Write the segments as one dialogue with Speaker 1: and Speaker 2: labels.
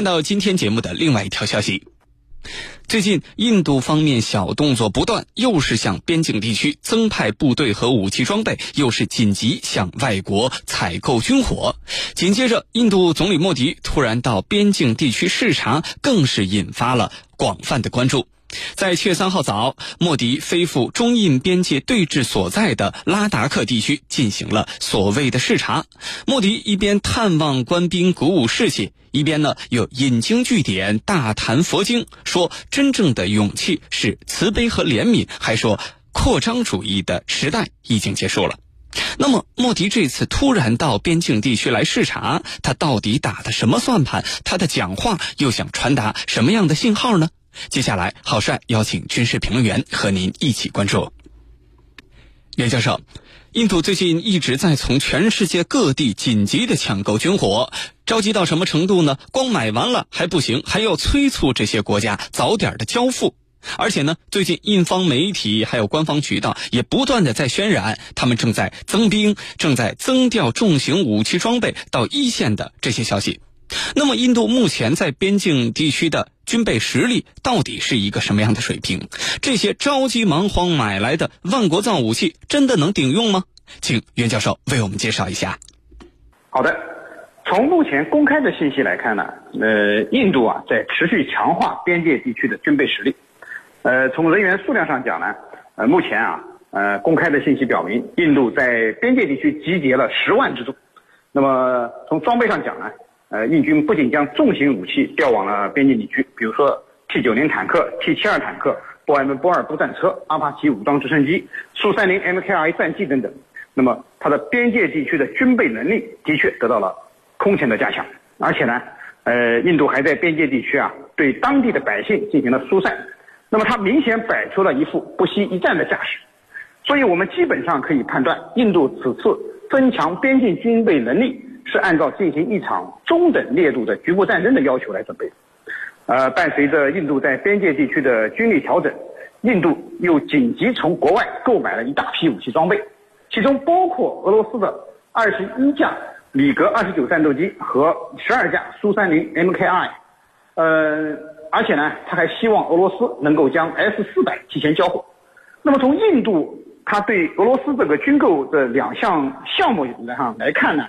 Speaker 1: 看到今天节目的另外一条消息，最近印度方面小动作不断，又是向边境地区增派部队和武器装备，又是紧急向外国采购军火。紧接着，印度总理莫迪突然到边境地区视察，更是引发了广泛的关注。在七月三号早，莫迪飞赴中印边界对峙所在的拉达克地区进行了所谓的视察。莫迪一边探望官兵，鼓舞士气，一边呢又引经据典，大谈佛经，说真正的勇气是慈悲和怜悯，还说扩张主义的时代已经结束了。那么，莫迪这次突然到边境地区来视察，他到底打的什么算盘？他的讲话又想传达什么样的信号呢？接下来，郝帅邀请军事评论员和您一起关注。袁教授，印度最近一直在从全世界各地紧急的抢购军火，着急到什么程度呢？光买完了还不行，还要催促这些国家早点的交付。而且呢，最近印方媒体还有官方渠道也不断的在渲染，他们正在增兵，正在增调重型武器装备到一线的这些消息。那么，印度目前在边境地区的军备实力到底是一个什么样的水平？这些着急忙慌买来的万国造武器真的能顶用吗？请袁教授为我们介绍一下。
Speaker 2: 好的，从目前公开的信息来看呢，呃，印度啊在持续强化边界地区的军备实力。呃，从人员数量上讲呢，呃，目前啊，呃，公开的信息表明，印度在边界地区集结了十万之众。那么从装备上讲呢？呃，印军不仅将重型武器调往了边境地区，比如说 T 九零坦克、T 七二坦克、波 M 波尔步战车、阿帕奇武装直升机、苏三零 MKI 战机等等。那么，它的边界地区的军备能力的确得到了空前的加强。而且呢，呃，印度还在边界地区啊，对当地的百姓进行了疏散。那么，它明显摆出了一副不惜一战的架势。所以我们基本上可以判断，印度此次增强边境军备能力。是按照进行一场中等烈度的局部战争的要求来准备的。呃，伴随着印度在边界地区的军力调整，印度又紧急从国外购买了一大批武器装备，其中包括俄罗斯的二十一架米格二十九战斗机和十二架苏三零 MKI。呃，而且呢，他还希望俄罗斯能够将 S 四百提前交货。那么从印度他对俄罗斯这个军购的两项项目来上来看呢？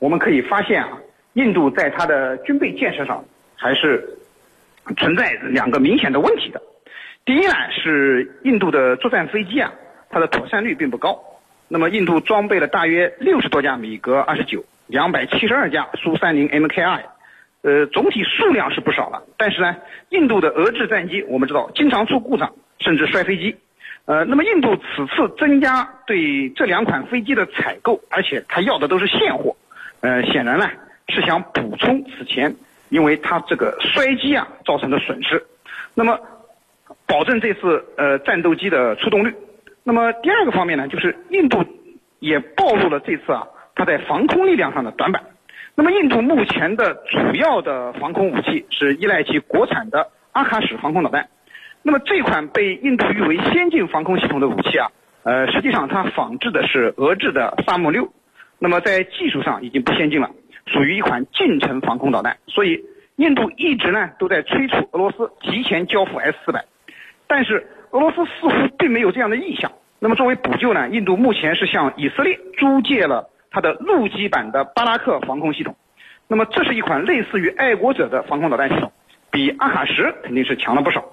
Speaker 2: 我们可以发现啊，印度在它的军备建设上还是存在两个明显的问题的。第一呢，是印度的作战飞机啊，它的妥善率并不高。那么，印度装备了大约六十多架米格二十九，两百七十二架苏三零 MKI，呃，总体数量是不少了。但是呢，印度的俄制战机我们知道经常出故障，甚至摔飞机。呃，那么印度此次增加对这两款飞机的采购，而且它要的都是现货。呃，显然呢是想补充此前因为它这个摔机啊造成的损失，那么保证这次呃战斗机的出动率。那么第二个方面呢，就是印度也暴露了这次啊它在防空力量上的短板。那么印度目前的主要的防空武器是依赖其国产的阿卡什防空导弹。那么这款被印度誉为先进防空系统的武器啊，呃，实际上它仿制的是俄制的萨姆六。那么在技术上已经不先进了，属于一款近程防空导弹，所以印度一直呢都在催促俄罗斯提前交付 S 四百，但是俄罗斯似乎并没有这样的意向。那么作为补救呢，印度目前是向以色列租借了它的陆基版的巴拉克防空系统。那么这是一款类似于爱国者的防空导弹系统，比阿卡什肯定是强了不少，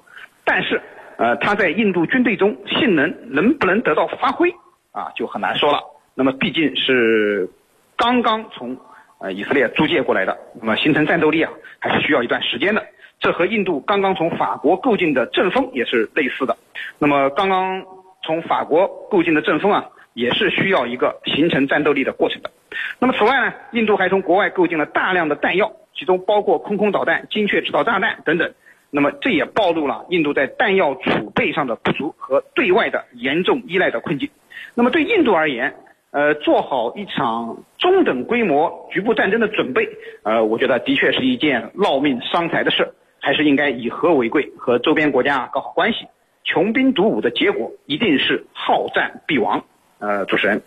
Speaker 2: 但是呃它在印度军队中性能能不能得到发挥啊就很难说了。那么毕竟是刚刚从呃以色列租借过来的，那么形成战斗力啊，还是需要一段时间的。这和印度刚刚从法国购进的阵风也是类似的。那么刚刚从法国购进的阵风啊，也是需要一个形成战斗力的过程的。那么此外呢，印度还从国外购进了大量的弹药，其中包括空空导弹、精确制导炸弹等等。那么这也暴露了印度在弹药储备上的不足和对外的严重依赖的困境。那么对印度而言，呃，做好一场中等规模局部战争的准备，呃，我觉得的确是一件劳命伤财的事，还是应该以和为贵，和周边国家搞好关系。穷兵黩武的结果一定是好战必亡。呃，主持人，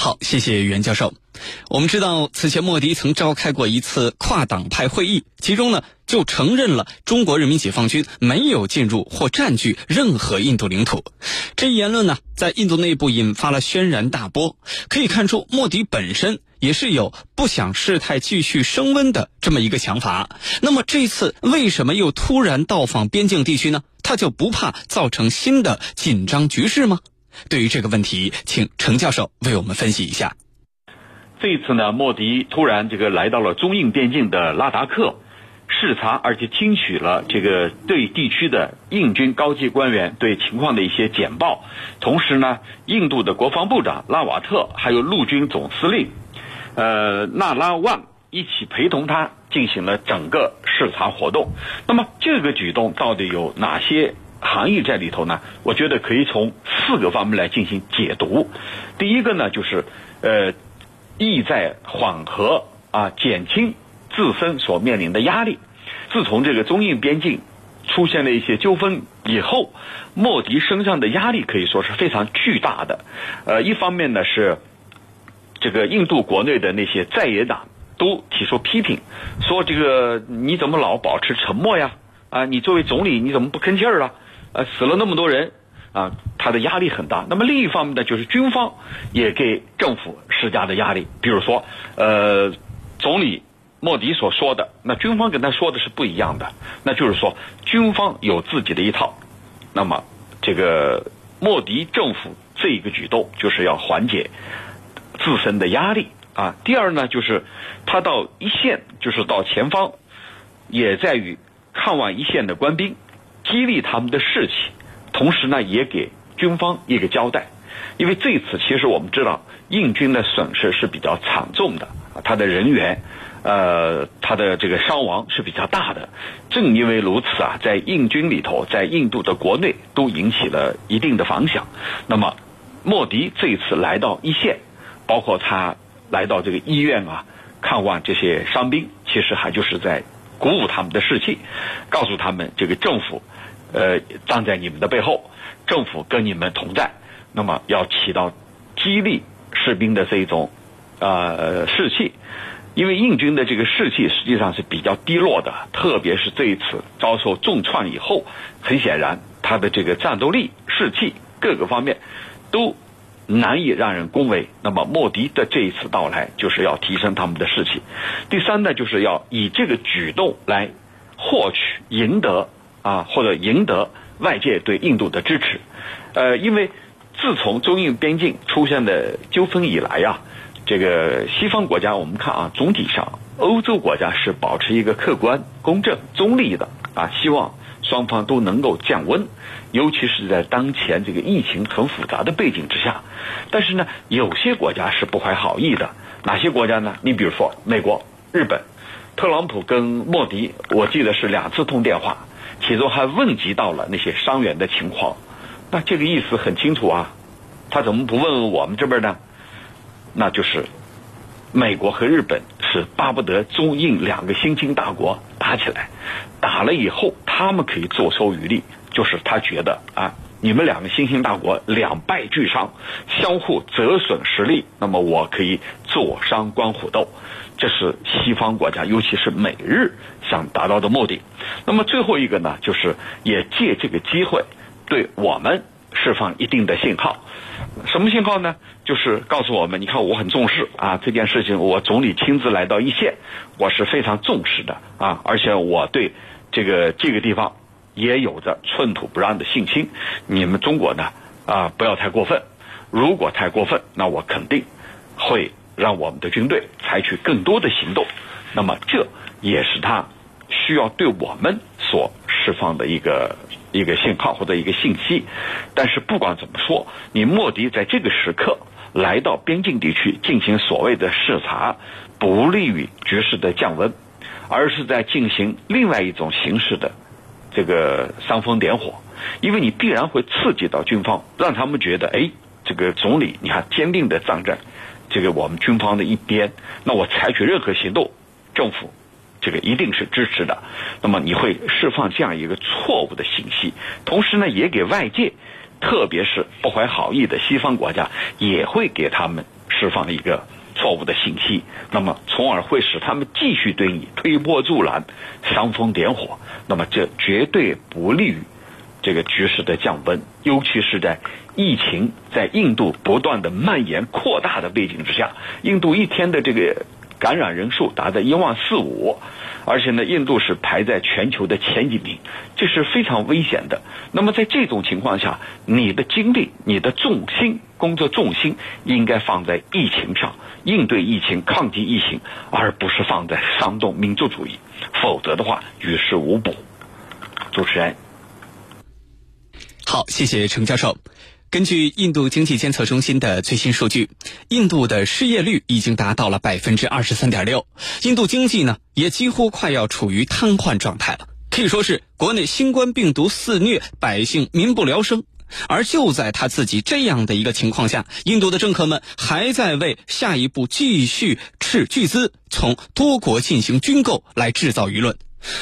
Speaker 1: 好，谢谢袁教授。我们知道，此前莫迪曾召开过一次跨党派会议，其中呢就承认了中国人民解放军没有进入或占据任何印度领土。这一言论呢，在印度内部引发了轩然大波。可以看出，莫迪本身也是有不想事态继续升温的这么一个想法。那么这次为什么又突然到访边境地区呢？他就不怕造成新的紧张局势吗？对于这个问题，请程教授为我们分析一下。
Speaker 3: 这一次呢，莫迪突然这个来到了中印边境的拉达克，视察而且听取了这个对地区的印军高级官员对情况的一些简报。同时呢，印度的国防部长拉瓦特还有陆军总司令，呃纳拉万一起陪同他进行了整个视察活动。那么这个举动到底有哪些？含义在里头呢，我觉得可以从四个方面来进行解读。第一个呢，就是呃，意在缓和啊，减轻自身所面临的压力。自从这个中印边境出现了一些纠纷以后，莫迪身上的压力可以说是非常巨大的。呃，一方面呢是这个印度国内的那些在野党都提出批评，说这个你怎么老保持沉默呀？啊，你作为总理你怎么不吭气儿啊？呃，死了那么多人，啊，他的压力很大。那么另一方面呢，就是军方也给政府施加的压力。比如说，呃，总理莫迪所说的，那军方跟他说的是不一样的。那就是说，军方有自己的一套。那么，这个莫迪政府这一个举动，就是要缓解自身的压力啊。第二呢，就是他到一线，就是到前方，也在于看望一线的官兵。激励他们的士气，同时呢，也给军方一个交代。因为这次其实我们知道，印军的损失是比较惨重的，啊，他的人员，呃，他的这个伤亡是比较大的。正因为如此啊，在印军里头，在印度的国内都引起了一定的反响。那么，莫迪这一次来到一线，包括他来到这个医院啊，看望这些伤兵，其实还就是在鼓舞他们的士气，告诉他们这个政府。呃，站在你们的背后，政府跟你们同在，那么要起到激励士兵的这一种呃士气，因为印军的这个士气实际上是比较低落的，特别是这一次遭受重创以后，很显然他的这个战斗力、士气各个方面都难以让人恭维。那么莫迪的这一次到来，就是要提升他们的士气。第三呢，就是要以这个举动来获取、赢得。啊，或者赢得外界对印度的支持，呃，因为自从中印边境出现的纠纷以来呀，这个西方国家我们看啊，总体上欧洲国家是保持一个客观、公正、中立的啊，希望双方都能够降温，尤其是在当前这个疫情很复杂的背景之下。但是呢，有些国家是不怀好意的，哪些国家呢？你比如说美国、日本，特朗普跟莫迪，我记得是两次通电话。其中还问及到了那些伤员的情况，那这个意思很清楚啊，他怎么不问问我们这边呢？那就是美国和日本是巴不得中印两个新兴大国打起来，打了以后他们可以坐收渔利，就是他觉得啊，你们两个新兴大国两败俱伤，相互折损实力，那么我可以坐山观虎斗。这是西方国家，尤其是美日想达到的目的。那么最后一个呢，就是也借这个机会对我们释放一定的信号。什么信号呢？就是告诉我们，你看我很重视啊这件事情，我总理亲自来到一线，我是非常重视的啊，而且我对这个这个地方也有着寸土不让的信心。你们中国呢啊，不要太过分，如果太过分，那我肯定会。让我们的军队采取更多的行动，那么这也是他需要对我们所释放的一个一个信号或者一个信息。但是不管怎么说，你莫迪在这个时刻来到边境地区进行所谓的视察，不利于局势的降温，而是在进行另外一种形式的这个煽风点火，因为你必然会刺激到军方，让他们觉得，哎，这个总理你看坚定的站在。这个我们军方的一边，那我采取任何行动，政府这个一定是支持的。那么你会释放这样一个错误的信息，同时呢，也给外界，特别是不怀好意的西方国家，也会给他们释放一个错误的信息，那么从而会使他们继续对你推波助澜、煽风点火，那么这绝对不利于这个局势的降温，尤其是在疫情在印度不断的蔓延扩大的背景之下，印度一天的这个感染人数达到一万四五。而且呢，印度是排在全球的前几名，这是非常危险的。那么在这种情况下，你的精力、你的重心、工作重心应该放在疫情上，应对疫情、抗击疫情，而不是放在煽动民族主义。否则的话，于事无补。主持人，
Speaker 1: 好，谢谢程教授。根据印度经济监测中心的最新数据，印度的失业率已经达到了百分之二十三点六，印度经济呢也几乎快要处于瘫痪状态了，可以说是国内新冠病毒肆虐，百姓民不聊生。而就在他自己这样的一个情况下，印度的政客们还在为下一步继续斥巨资从多国进行军购来制造舆论。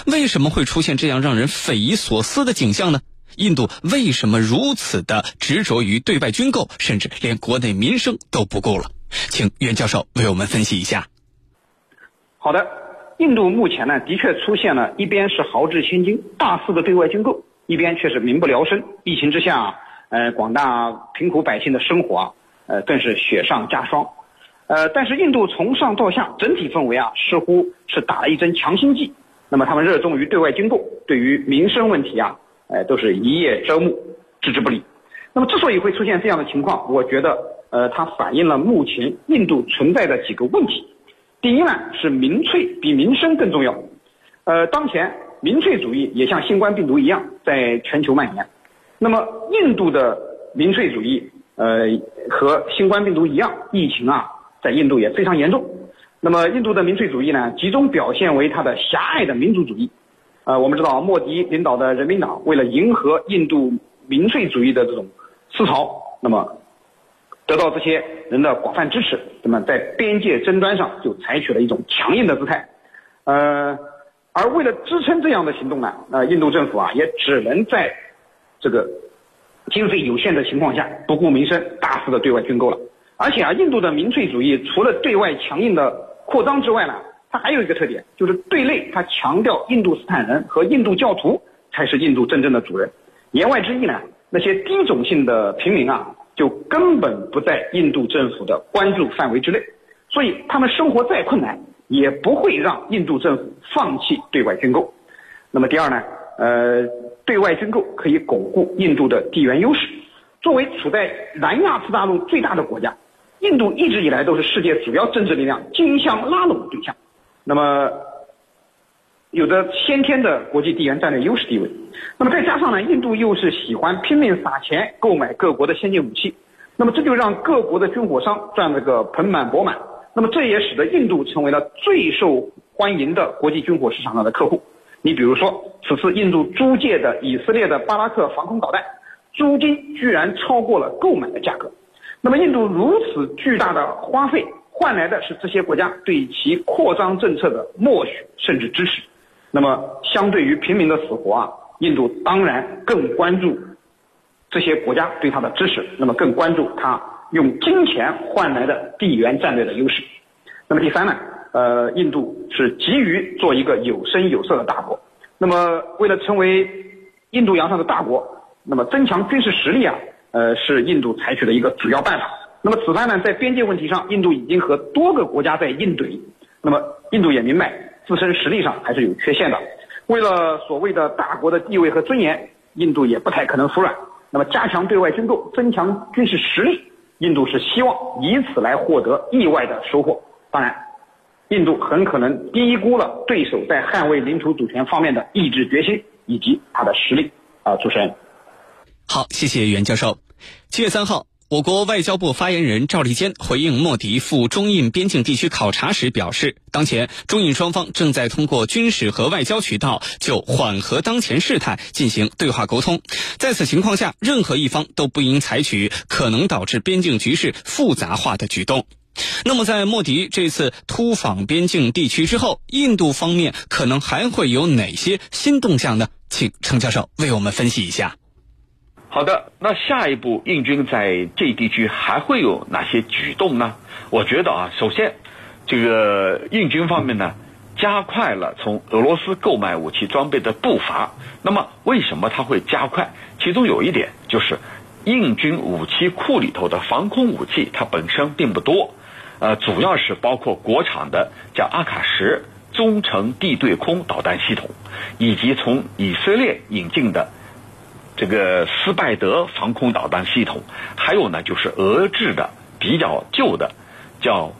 Speaker 1: 为什么会出现这样让人匪夷所思的景象呢？印度为什么如此的执着于对外军购，甚至连国内民生都不顾了？请袁教授为我们分析一下。
Speaker 2: 好的，印度目前呢，的确出现了一边是豪掷千金、大肆的对外军购，一边却是民不聊生。疫情之下，呃，广大贫苦百姓的生活啊，呃，更是雪上加霜。呃，但是印度从上到下整体氛围啊，似乎是打了一针强心剂。那么他们热衷于对外军购，对于民生问题啊。哎，都是一叶遮目，置之不理。那么，之所以会出现这样的情况，我觉得，呃，它反映了目前印度存在的几个问题。第一呢，是民粹比民生更重要。呃，当前民粹主义也像新冠病毒一样在全球蔓延。那么，印度的民粹主义，呃，和新冠病毒一样，疫情啊，在印度也非常严重。那么，印度的民粹主义呢，集中表现为它的狭隘的民族主义。呃，我们知道莫迪领导的人民党为了迎合印度民粹主义的这种思潮，那么得到这些人的广泛支持，那么在边界争端上就采取了一种强硬的姿态。呃，而为了支撑这样的行动呢，呃，印度政府啊也只能在这个经费有限的情况下不顾民生，大肆的对外军购了。而且啊，印度的民粹主义除了对外强硬的扩张之外呢。它还有一个特点，就是对内它强调印度斯坦人和印度教徒才是印度真正的主人，言外之意呢，那些低种姓的平民啊，就根本不在印度政府的关注范围之内，所以他们生活再困难，也不会让印度政府放弃对外军购。那么第二呢，呃，对外军购可以巩固印度的地缘优势，作为处在南亚次大陆最大的国家，印度一直以来都是世界主要政治力量竞相拉拢的对象。那么，有着先天的国际地缘战略优势地位，那么再加上呢，印度又是喜欢拼命撒钱购买各国的先进武器，那么这就让各国的军火商赚了个盆满钵满，那么这也使得印度成为了最受欢迎的国际军火市场上的客户。你比如说，此次印度租借的以色列的巴拉克防空导弹，租金居然超过了购买的价格，那么印度如此巨大的花费。换来的是这些国家对其扩张政策的默许甚至支持。那么，相对于平民的死活啊，印度当然更关注这些国家对他的支持。那么，更关注他用金钱换来的地缘战略的优势。那么，第三呢？呃，印度是急于做一个有声有色的大国。那么，为了成为印度洋上的大国，那么增强军事实力啊，呃，是印度采取的一个主要办法。那么此番呢，在边界问题上，印度已经和多个国家在应对。那么印度也明白自身实力上还是有缺陷的，为了所谓的大国的地位和尊严，印度也不太可能服软。那么加强对外军购，增强军事实力，印度是希望以此来获得意外的收获。当然，印度很可能低估了对手在捍卫领土主权方面的意志决心以及他的实力。啊，主持人，
Speaker 1: 好，谢谢袁教授。七月三号。我国外交部发言人赵立坚回应莫迪赴中印边境地区考察时表示，当前中印双方正在通过军事和外交渠道就缓和当前事态进行对话沟通，在此情况下，任何一方都不应采取可能导致边境局势复杂化的举动。那么，在莫迪这次突访边境地区之后，印度方面可能还会有哪些新动向呢？请程教授为我们分析一下。
Speaker 3: 好的，那下一步印军在这一地区还会有哪些举动呢？我觉得啊，首先，这个印军方面呢，加快了从俄罗斯购买武器装备的步伐。那么，为什么他会加快？其中有一点就是，印军武器库里头的防空武器它本身并不多，呃，主要是包括国产的叫阿卡什中程地对空导弹系统，以及从以色列引进的这个斯拜德防空导弹系统，还有呢就是俄制的比较旧的叫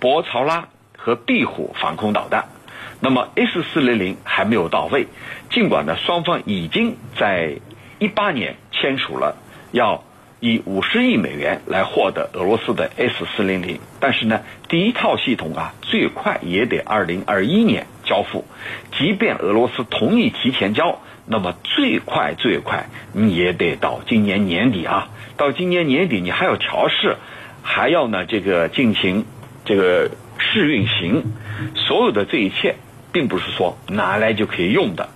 Speaker 3: 博曹拉和壁虎防空导弹。那么 S 四零零还没有到位，尽管呢双方已经在一八年签署了要。以五十亿美元来获得俄罗斯的 S 四零零，但是呢，第一套系统啊，最快也得二零二一年交付。即便俄罗斯同意提前交，那么最快最快你也得到今年年底啊！到今年年底你还要调试，还要呢这个进行这个试运行，所有的这一切，并不是说拿来就可以用的。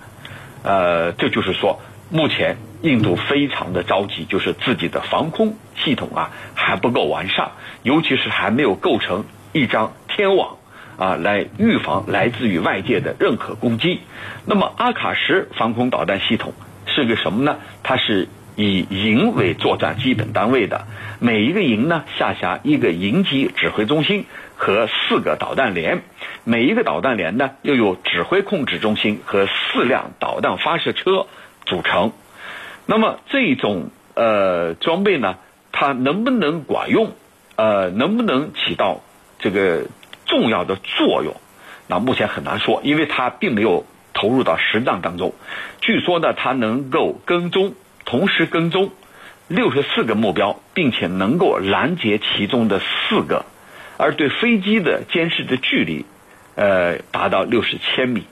Speaker 3: 呃，这就是说。目前印度非常的着急，就是自己的防空系统啊还不够完善，尤其是还没有构成一张天网啊，来预防来自于外界的任何攻击。那么阿卡什防空导弹系统是个什么呢？它是以营为作战基本单位的，每一个营呢下辖一个营级指挥中心和四个导弹连，每一个导弹连呢又有指挥控制中心和四辆导弹发射车。组成，那么这种呃装备呢，它能不能管用？呃，能不能起到这个重要的作用？那目前很难说，因为它并没有投入到实战当中。据说呢，它能够跟踪，同时跟踪六十四个目标，并且能够拦截其中的四个，而对飞机的监视的距离，呃，达到六十千米，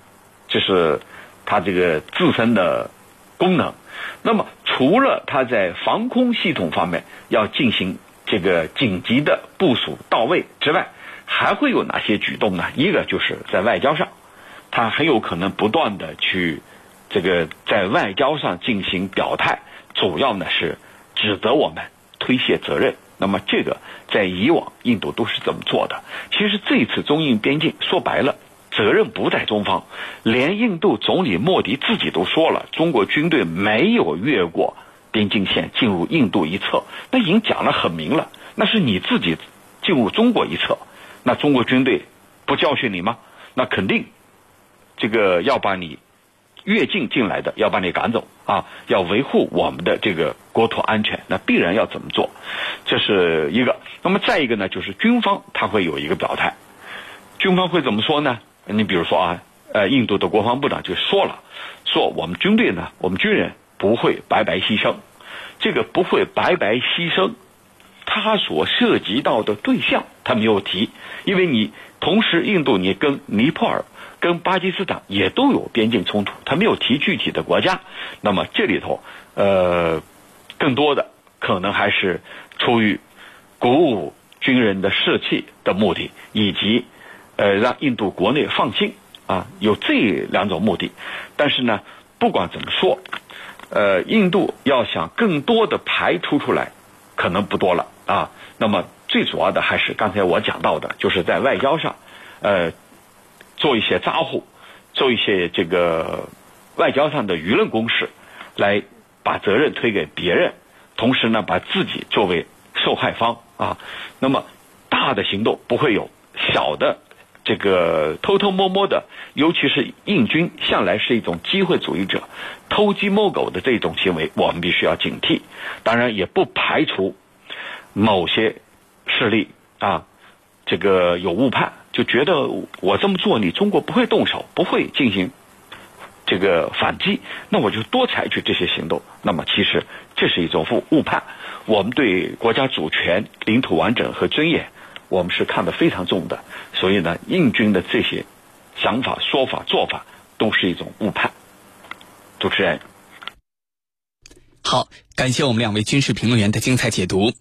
Speaker 3: 这是它这个自身的。功能，那么除了它在防空系统方面要进行这个紧急的部署到位之外，还会有哪些举动呢？一个就是在外交上，他很有可能不断的去这个在外交上进行表态，主要呢是指责我们推卸责任。那么这个在以往印度都是这么做的。其实这一次中印边境说白了。责任不在中方，连印度总理莫迪自己都说了，中国军队没有越过边境线进入印度一侧，那已经讲了很明了，那是你自己进入中国一侧，那中国军队不教训你吗？那肯定这个要把你越境进来的要把你赶走啊，要维护我们的这个国土安全，那必然要怎么做？这是一个。那么再一个呢，就是军方他会有一个表态，军方会怎么说呢？你比如说啊，呃，印度的国防部长就说了，说我们军队呢，我们军人不会白白牺牲，这个不会白白牺牲，他所涉及到的对象他没有提，因为你同时印度你跟尼泊尔、跟巴基斯坦也都有边境冲突，他没有提具体的国家，那么这里头呃，更多的可能还是出于鼓舞军人的士气的目的，以及。呃，让印度国内放心啊，有这两种目的。但是呢，不管怎么说，呃，印度要想更多的排除出来，可能不多了啊。那么最主要的还是刚才我讲到的，就是在外交上，呃，做一些扎呼，做一些这个外交上的舆论攻势，来把责任推给别人，同时呢，把自己作为受害方啊。那么大的行动不会有，小的。这个偷偷摸摸的，尤其是印军向来是一种机会主义者，偷鸡摸狗的这种行为，我们必须要警惕。当然，也不排除某些势力啊，这个有误判，就觉得我这么做，你中国不会动手，不会进行这个反击，那我就多采取这些行动。那么，其实这是一种误误判。我们对国家主权、领土完整和尊严。我们是看得非常重的，所以呢，印军的这些想法、说法、做法都是一种误判。主持人，
Speaker 1: 好，感谢我们两位军事评论员的精彩解读。